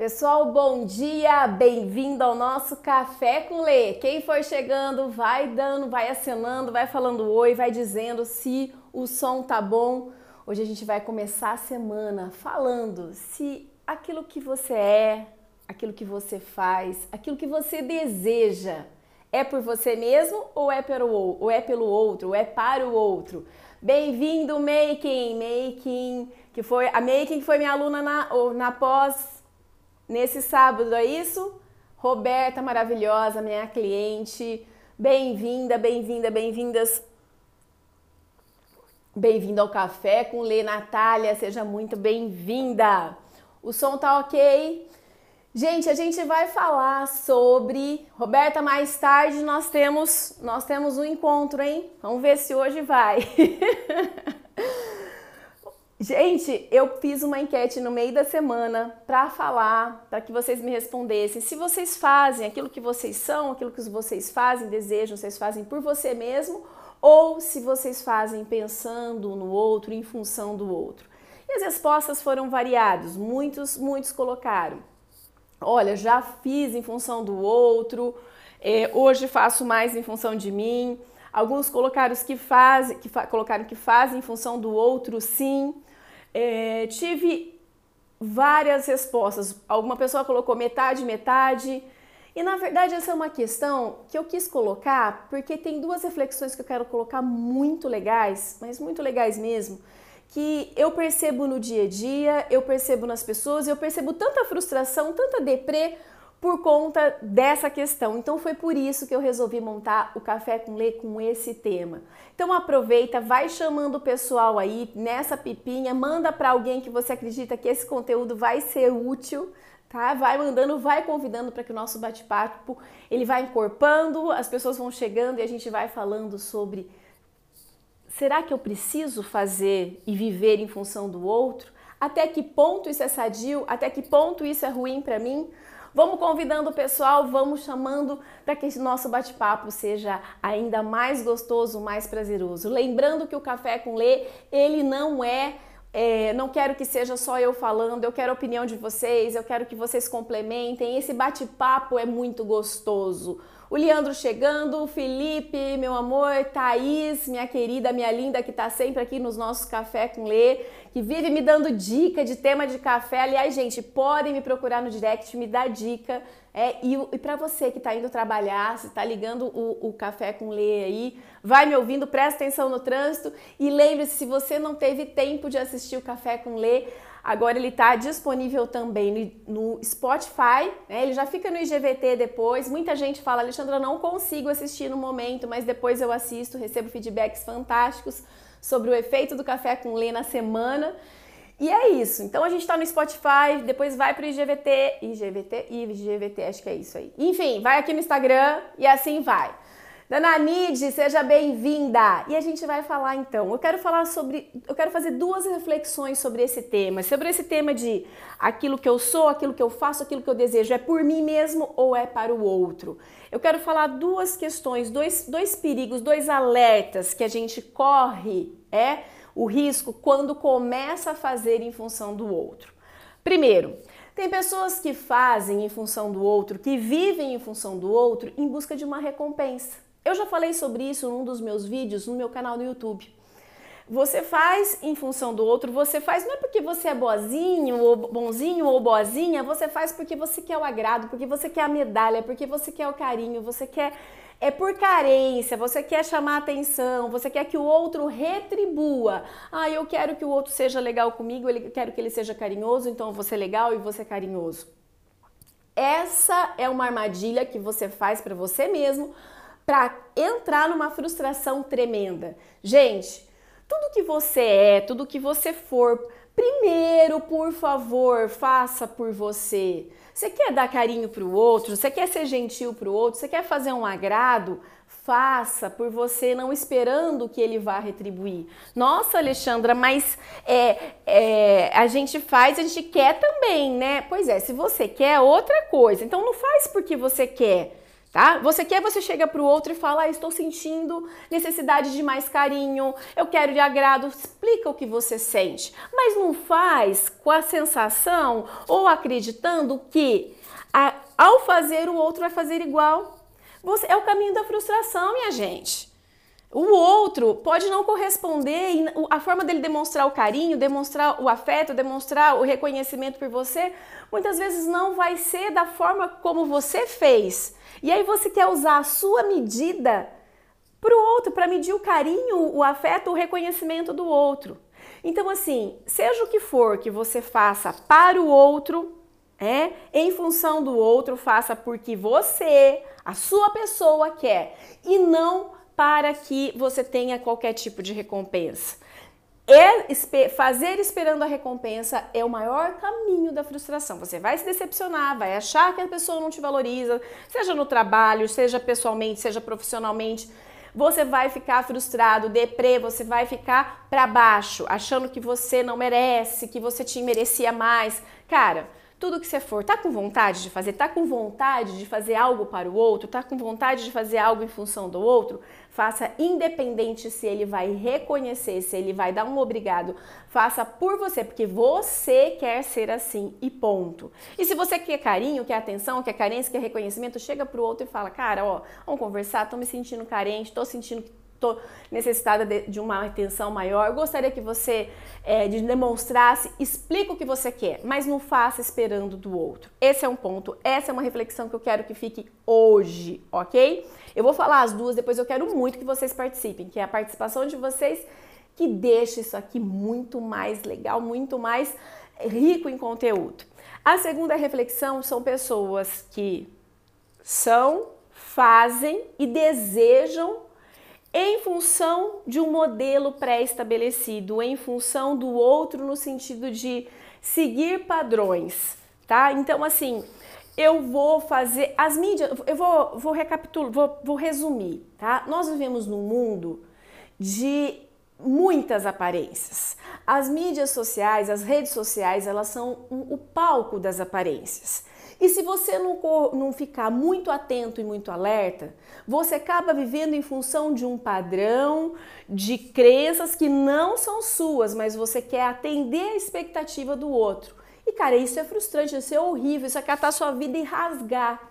Pessoal, bom dia, bem-vindo ao nosso Café com Lê. Quem for chegando, vai dando, vai acenando, vai falando oi, vai dizendo se o som tá bom. Hoje a gente vai começar a semana falando se aquilo que você é, aquilo que você faz, aquilo que você deseja é por você mesmo ou é pelo, ou é pelo outro, ou é para o outro. Bem-vindo, Making, Making, que foi a Making que foi minha aluna na, na pós nesse sábado, é isso? Roberta maravilhosa, minha cliente, bem-vinda, bem-vinda, bem-vindas. Bem-vinda ao Café com Lê Natália, seja muito bem-vinda. O som tá ok? Gente, a gente vai falar sobre Roberta mais tarde nós temos nós temos um encontro, hein? Vamos ver se hoje vai. Gente, eu fiz uma enquete no meio da semana para falar, para que vocês me respondessem se vocês fazem aquilo que vocês são, aquilo que vocês fazem, desejam, vocês fazem por você mesmo ou se vocês fazem pensando no outro, em função do outro. E as respostas foram variadas. Muitos, muitos colocaram: olha, já fiz em função do outro, é, hoje faço mais em função de mim. Alguns colocaram que fazem, que fa colocaram que fazem em função do outro, sim. É, tive várias respostas. Alguma pessoa colocou metade, metade. E na verdade essa é uma questão que eu quis colocar porque tem duas reflexões que eu quero colocar muito legais, mas muito legais mesmo, que eu percebo no dia a dia, eu percebo nas pessoas, eu percebo tanta frustração, tanta deprê por conta dessa questão. Então foi por isso que eu resolvi montar o Café com Lê com esse tema. Então aproveita, vai chamando o pessoal aí nessa pipinha, manda para alguém que você acredita que esse conteúdo vai ser útil, tá? Vai mandando, vai convidando para que o nosso bate-papo ele vai encorpando, as pessoas vão chegando e a gente vai falando sobre será que eu preciso fazer e viver em função do outro? Até que ponto isso é sadio? Até que ponto isso é ruim para mim? Vamos convidando o pessoal, vamos chamando para que esse nosso bate-papo seja ainda mais gostoso, mais prazeroso. Lembrando que o Café com Lê, ele não é é, não quero que seja só eu falando, eu quero a opinião de vocês, eu quero que vocês complementem. Esse bate-papo é muito gostoso. O Leandro chegando, o Felipe, meu amor, Thaís, minha querida, minha linda, que tá sempre aqui nos nossos Café com Lê, que vive me dando dica de tema de café. Aliás, gente, podem me procurar no direct, me dar dica. É, e, e para você que está indo trabalhar, se está ligando o, o, café com lê aí, vai me ouvindo, presta atenção no trânsito e lembre-se, se você não teve tempo de assistir o café com lê, agora ele está disponível também no, Spotify, né? ele já fica no IGVT depois. Muita gente fala, Alexandra, não consigo assistir no momento, mas depois eu assisto, recebo feedbacks fantásticos sobre o efeito do café com lê na semana. E é isso. Então a gente tá no Spotify, depois vai pro IGVT, IGVT, IGVT, acho que é isso aí. Enfim, vai aqui no Instagram e assim vai. Dana Nide, seja bem-vinda! E a gente vai falar então. Eu quero falar sobre. Eu quero fazer duas reflexões sobre esse tema. Sobre esse tema de aquilo que eu sou, aquilo que eu faço, aquilo que eu desejo, é por mim mesmo ou é para o outro? Eu quero falar duas questões, dois, dois perigos, dois alertas que a gente corre, é o risco quando começa a fazer em função do outro. Primeiro, tem pessoas que fazem em função do outro, que vivem em função do outro em busca de uma recompensa. Eu já falei sobre isso num dos meus vídeos no meu canal no YouTube. Você faz em função do outro, você faz não é porque você é boazinho ou bonzinho ou boazinha, você faz porque você quer o agrado, porque você quer a medalha, porque você quer o carinho, você quer é por carência, você quer chamar atenção, você quer que o outro retribua. Ah, eu quero que o outro seja legal comigo, eu quero que ele seja carinhoso, então vou ser legal e você carinhoso. Essa é uma armadilha que você faz para você mesmo para entrar numa frustração tremenda. Gente, tudo que você é, tudo que você for, primeiro, por favor, faça por você. Você quer dar carinho para o outro? Você quer ser gentil para o outro? Você quer fazer um agrado? Faça por você, não esperando que ele vá retribuir. Nossa, Alexandra, mas é, é, a gente faz, a gente quer também, né? Pois é, se você quer, outra coisa. Então não faz porque você quer. Tá? Você quer, você chega para o outro e fala: ah, estou sentindo necessidade de mais carinho, eu quero de agrado. Explica o que você sente, mas não faz com a sensação ou acreditando que a, ao fazer o outro vai fazer igual. Você, é o caminho da frustração, minha gente. O outro pode não corresponder a forma dele demonstrar o carinho, demonstrar o afeto, demonstrar o reconhecimento por você, muitas vezes não vai ser da forma como você fez. E aí você quer usar a sua medida para o outro, para medir o carinho, o afeto, o reconhecimento do outro. Então, assim, seja o que for que você faça para o outro, é, em função do outro, faça porque você, a sua pessoa quer, e não para que você tenha qualquer tipo de recompensa. É, fazer esperando a recompensa é o maior caminho da frustração. Você vai se decepcionar, vai achar que a pessoa não te valoriza, seja no trabalho, seja pessoalmente, seja profissionalmente. Você vai ficar frustrado, deprê, você vai ficar para baixo, achando que você não merece, que você te merecia mais. Cara, tudo que você for, tá com vontade de fazer, tá com vontade de fazer algo para o outro, tá com vontade de fazer algo em função do outro, faça independente se ele vai reconhecer, se ele vai dar um obrigado, faça por você, porque você quer ser assim e ponto. E se você quer carinho, quer atenção, quer carência, quer reconhecimento, chega pro outro e fala: "Cara, ó, vamos conversar, tô me sentindo carente, tô sentindo que estou necessitada de, de, uma atenção maior. Eu gostaria que você é, de demonstrasse, explique o que você quer, mas não faça esperando do outro. Esse é um ponto, essa é uma reflexão que eu quero que fique hoje, ok? Eu vou falar as duas, depois eu quero muito que vocês participem, que é a participação de vocês que deixa isso aqui muito mais legal, muito mais rico em conteúdo. A segunda reflexão são pessoas que são, fazem e desejam em função de um modelo pré-estabelecido, em função do outro no sentido de seguir padrões, tá? Então, assim, eu vou fazer as mídias, eu vou, vou recapitular, vou, vou resumir, tá? Nós vivemos num mundo de muitas aparências. As mídias sociais, as redes sociais, elas são o palco das aparências. E se você não, não ficar muito atento e muito alerta, você acaba vivendo em função de um padrão de crenças que não são suas, mas você quer atender a expectativa do outro. E cara, isso é frustrante, isso é horrível, isso é catar sua vida e rasgar.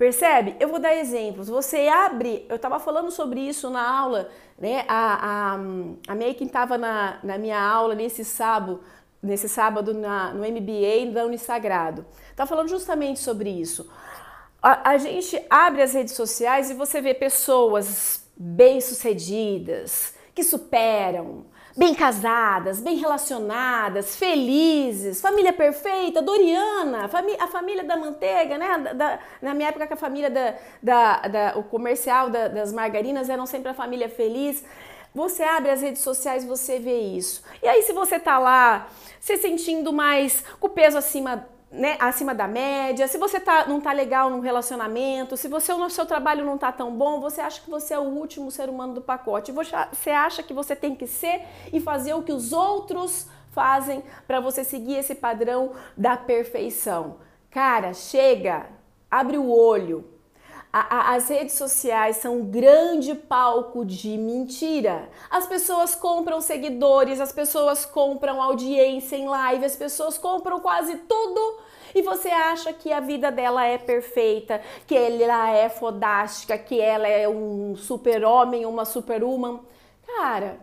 Percebe? Eu vou dar exemplos. Você abre, eu estava falando sobre isso na aula, né? A, a, a Megan estava na, na minha aula nesse sábado, nesse sábado na, no MBA da Unisagrado. Tá falando justamente sobre isso. A, a gente abre as redes sociais e você vê pessoas bem-sucedidas, que superam, bem casadas, bem relacionadas, felizes, família perfeita, Doriana, a família da manteiga, né? Da, da, na minha época, a família da, da, o comercial da, das margarinas eram sempre a família feliz. Você abre as redes sociais, você vê isso. E aí, se você tá lá se sentindo mais com o peso acima né, acima da média, se você tá, não tá legal num relacionamento, se você o seu trabalho não tá tão bom, você acha que você é o último ser humano do pacote. Você acha que você tem que ser e fazer o que os outros fazem para você seguir esse padrão da perfeição. Cara, chega, abre o olho, a, a, as redes sociais são um grande palco de mentira. As pessoas compram seguidores, as pessoas compram audiência em live, as pessoas compram quase tudo e você acha que a vida dela é perfeita, que ela é fodástica, que ela é um super-homem, uma super-woman. Cara,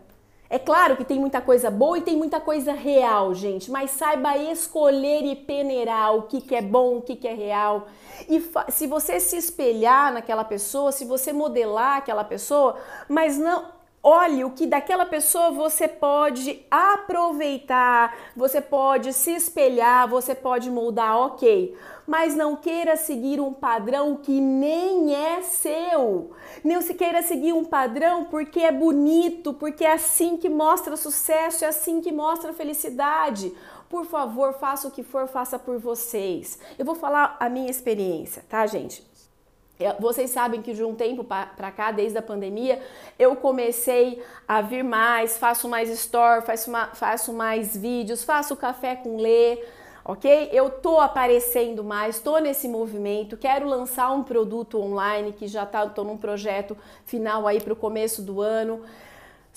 é claro que tem muita coisa boa e tem muita coisa real, gente, mas saiba escolher e peneirar o que, que é bom, o que, que é real. E se você se espelhar naquela pessoa, se você modelar aquela pessoa, mas não olhe o que daquela pessoa você pode aproveitar, você pode se espelhar, você pode moldar, ok. Mas não queira seguir um padrão que nem é seu. Não se queira seguir um padrão porque é bonito, porque é assim que mostra sucesso, é assim que mostra felicidade. Por favor, faça o que for, faça por vocês. Eu vou falar a minha experiência, tá, gente? Vocês sabem que de um tempo para cá, desde a pandemia, eu comecei a vir mais, faço mais store, faço, uma, faço mais vídeos, faço café com lê, ok? Eu tô aparecendo mais, tô nesse movimento, quero lançar um produto online que já tá, tô num projeto final aí para o começo do ano.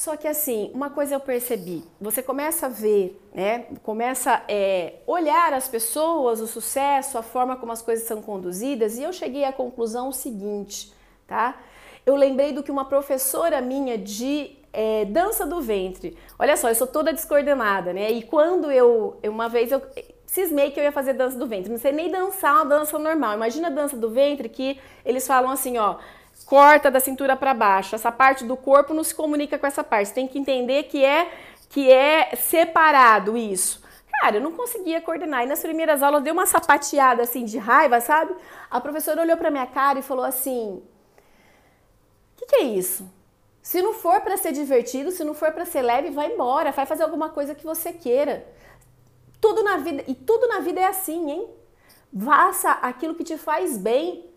Só que assim, uma coisa eu percebi, você começa a ver, né? Começa a é, olhar as pessoas, o sucesso, a forma como as coisas são conduzidas, e eu cheguei à conclusão seguinte, tá? Eu lembrei do que uma professora minha de é, dança do ventre. Olha só, eu sou toda descoordenada, né? E quando eu, uma vez eu cismei que eu ia fazer dança do ventre, não sei nem dançar uma dança normal. Imagina a dança do ventre que eles falam assim, ó corta da cintura para baixo. Essa parte do corpo não se comunica com essa parte. Você tem que entender que é que é separado isso. Cara, eu não conseguia coordenar. E nas primeiras aulas deu uma sapateada assim de raiva, sabe? A professora olhou para minha cara e falou assim: "O que, que é isso? Se não for para ser divertido, se não for para ser leve, vai embora, vai fazer alguma coisa que você queira. Tudo na vida e tudo na vida é assim, hein? Faça aquilo que te faz bem.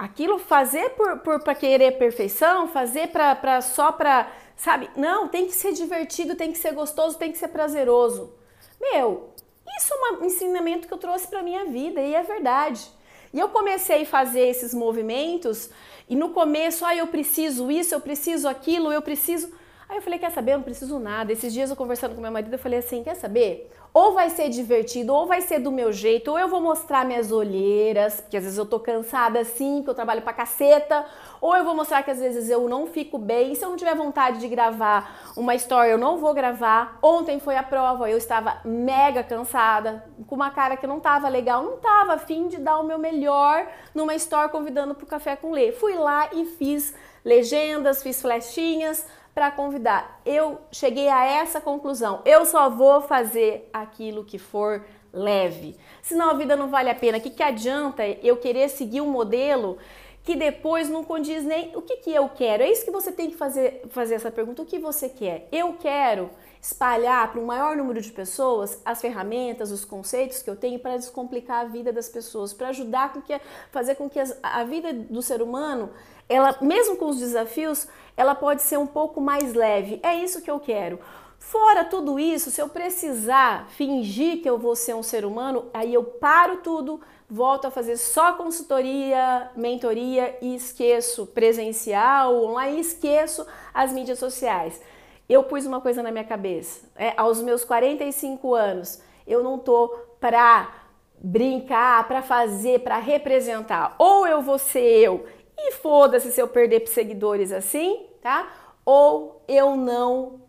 Aquilo fazer por, por para querer perfeição, fazer para só para, sabe? Não, tem que ser divertido, tem que ser gostoso, tem que ser prazeroso. Meu, isso é um ensinamento que eu trouxe para minha vida e é verdade. E eu comecei a fazer esses movimentos e no começo, ah, eu preciso isso, eu preciso aquilo, eu preciso. Aí eu falei, quer saber? Eu não preciso nada. Esses dias eu conversando com meu marido, eu falei assim, quer saber? ou vai ser divertido, ou vai ser do meu jeito, ou eu vou mostrar minhas olheiras, porque às vezes eu tô cansada assim, porque eu trabalho pra caceta, ou eu vou mostrar que às vezes eu não fico bem. Se eu não tiver vontade de gravar uma história, eu não vou gravar. Ontem foi a prova, eu estava mega cansada, com uma cara que não tava legal, não tava afim de dar o meu melhor numa story convidando pro café com Lê. Fui lá e fiz legendas, fiz flechinhas, para convidar. Eu cheguei a essa conclusão. Eu só vou fazer aquilo que for leve. Senão a vida não vale a pena. O que, que adianta eu querer seguir um modelo que depois não condiz nem o que, que eu quero? É isso que você tem que fazer, fazer essa pergunta. O que você quer? Eu quero espalhar para um maior número de pessoas as ferramentas, os conceitos que eu tenho para descomplicar a vida das pessoas, para ajudar com que fazer com que a vida do ser humano ela, mesmo com os desafios, ela pode ser um pouco mais leve. É isso que eu quero. Fora tudo isso, se eu precisar fingir que eu vou ser um ser humano, aí eu paro tudo, volto a fazer só consultoria, mentoria e esqueço presencial, online, esqueço as mídias sociais. Eu pus uma coisa na minha cabeça, é, aos meus 45 anos, eu não tô pra brincar, para fazer, para representar. Ou eu vou ser eu e foda-se se eu perder seguidores assim, tá? Ou eu não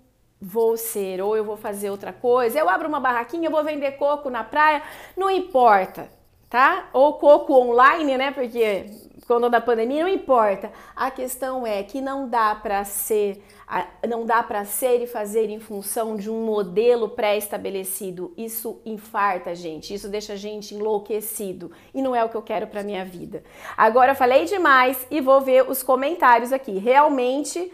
vou ser, ou eu vou fazer outra coisa. Eu abro uma barraquinha, eu vou vender coco na praia, não importa, tá? Ou coco online, né? Porque quando da pandemia não importa. A questão é que não dá para ser não dá para ser e fazer em função de um modelo pré-estabelecido. Isso infarta a gente, isso deixa a gente enlouquecido e não é o que eu quero para minha vida. Agora eu falei demais e vou ver os comentários aqui. Realmente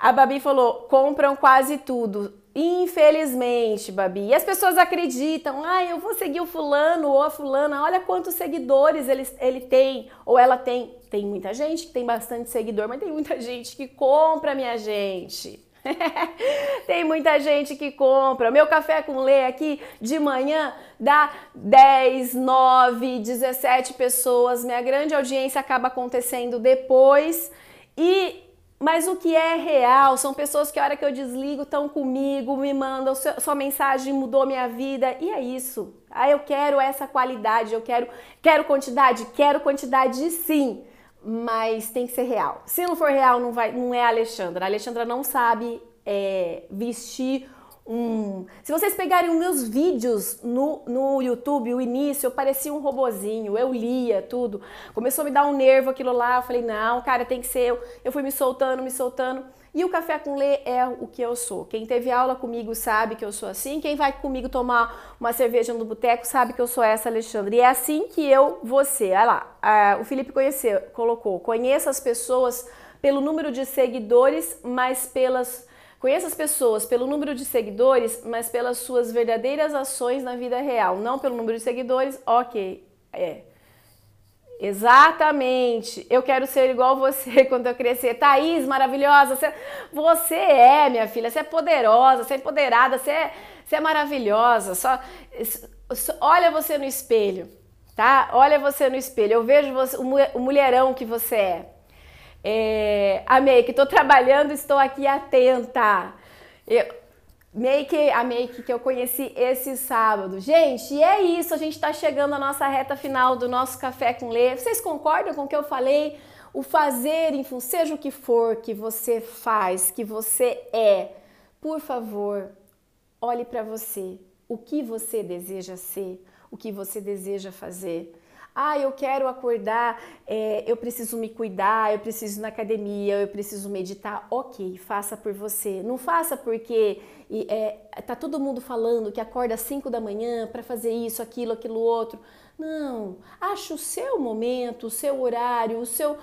a Babi falou: compram quase tudo. Infelizmente, Babi. E as pessoas acreditam, ah, eu vou seguir o fulano ou a fulana, olha quantos seguidores ele, ele tem ou ela tem. Tem muita gente que tem bastante seguidor, mas tem muita gente que compra, minha gente. tem muita gente que compra. Meu café com lê aqui de manhã dá 10, 9, 17 pessoas. Minha grande audiência acaba acontecendo depois. E mas o que é real são pessoas que a hora que eu desligo estão comigo, me mandam, sua mensagem mudou minha vida e é isso. Ah, eu quero essa qualidade, eu quero, quero quantidade, quero quantidade sim, mas tem que ser real. Se não for real, não vai, não é a Alexandra. A Alexandra não sabe é, vestir um. Se vocês pegarem os meus vídeos no, no YouTube, o início, eu parecia um robozinho, eu lia tudo. Começou a me dar um nervo aquilo lá, eu falei, não, cara, tem que ser eu. Eu fui me soltando, me soltando. E o café com lê é o que eu sou. Quem teve aula comigo sabe que eu sou assim. Quem vai comigo tomar uma cerveja no boteco sabe que eu sou essa, Alexandre. E é assim que eu ser. Olha lá, o Felipe conheceu, colocou: conheça as pessoas pelo número de seguidores, mas pelas Conheça as pessoas pelo número de seguidores, mas pelas suas verdadeiras ações na vida real, não pelo número de seguidores. Ok, é. Exatamente. Eu quero ser igual você quando eu crescer. Thaís, maravilhosa. Você, é, minha filha. Você é poderosa, você é empoderada, você é, você é maravilhosa. Só olha você no espelho, tá? Olha você no espelho. Eu vejo você, o mulherão que você é. É amei que estou trabalhando, estou aqui atenta. Eu, make, a make que eu conheci esse sábado. Gente, e é isso, a gente está chegando à nossa reta final do nosso Café com Lê. Vocês concordam com o que eu falei? O fazer, enfim, seja o que for que você faz, que você é, por favor, olhe para você. O que você deseja ser, o que você deseja fazer. Ah, eu quero acordar, é, eu preciso me cuidar, eu preciso ir na academia, eu preciso meditar. Ok, faça por você. Não faça porque é, tá todo mundo falando que acorda às 5 da manhã para fazer isso, aquilo, aquilo outro. Não, ache o seu momento, o seu horário, o seu,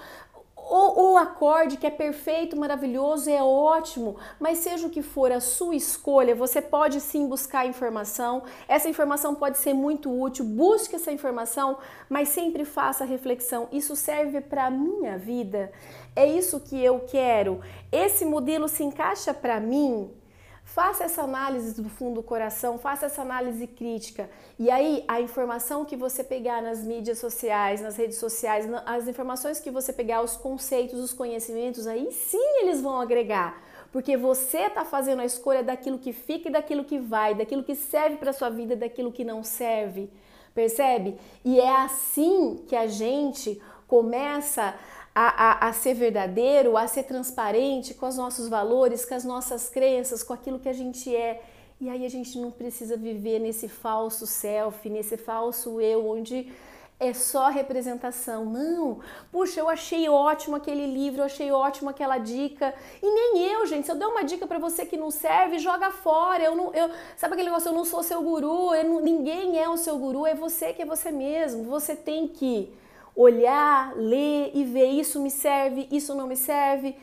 o, o, acorde que é perfeito, maravilhoso, é ótimo, mas seja o que for a sua escolha, você pode sim buscar informação. Essa informação pode ser muito útil, busque essa informação, mas sempre faça reflexão. Isso serve para a minha vida? É isso que eu quero? Esse modelo se encaixa para mim? Faça essa análise do fundo do coração, faça essa análise crítica. E aí, a informação que você pegar nas mídias sociais, nas redes sociais, as informações que você pegar, os conceitos, os conhecimentos, aí sim eles vão agregar. Porque você está fazendo a escolha daquilo que fica e daquilo que vai, daquilo que serve para sua vida e daquilo que não serve. Percebe? E é assim que a gente começa a, a, a, ser verdadeiro, a ser transparente com os nossos valores, com as nossas crenças, com aquilo que a gente é. E aí a gente não precisa viver nesse falso self, nesse falso eu, onde é só representação. Não, puxa, eu achei ótimo aquele livro, eu achei ótimo aquela dica. E nem eu, gente. Se eu der uma dica para você que não serve, joga fora. Eu não, eu, sabe aquele negócio? Eu não sou seu guru. Não, ninguém é o seu guru. É você que é você mesmo. Você tem que olhar, ler e ver isso me serve, isso não me serve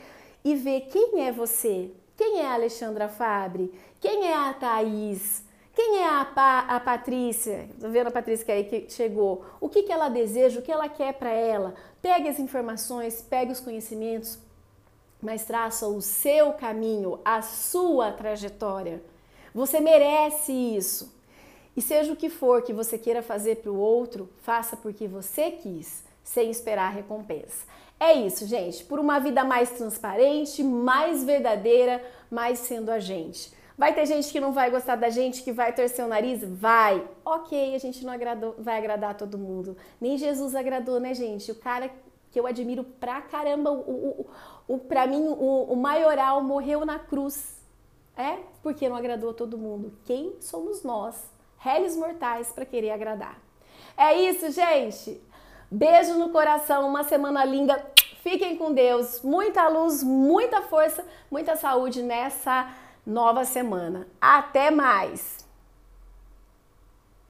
e ver quem é você. Quem é a Alexandra Fabre? Quem é a Thaís? Quem é a, pa, a Patrícia? Tô vendo a Patrícia que aí que chegou. O que, que ela deseja? O que ela quer para ela? Pegue as informações, pegue os conhecimentos, mas traça o seu caminho, a sua trajetória. Você merece isso. E seja o que for que você queira fazer para o outro, faça porque você quis, sem esperar recompensa. É isso, gente. Por uma vida mais transparente, mais verdadeira, mais sendo a gente. Vai ter gente que não vai gostar da gente, que vai torcer o nariz? Vai. Ok, a gente não agradou, vai agradar todo mundo. Nem Jesus agradou, né, gente? O cara que eu admiro pra caramba, o, o, o, pra mim, o, o maioral morreu na cruz. É? Porque não agradou todo mundo. Quem somos nós? Réis mortais para querer agradar. É isso, gente. Beijo no coração, uma semana linda. Fiquem com Deus. Muita luz, muita força, muita saúde nessa nova semana. Até mais.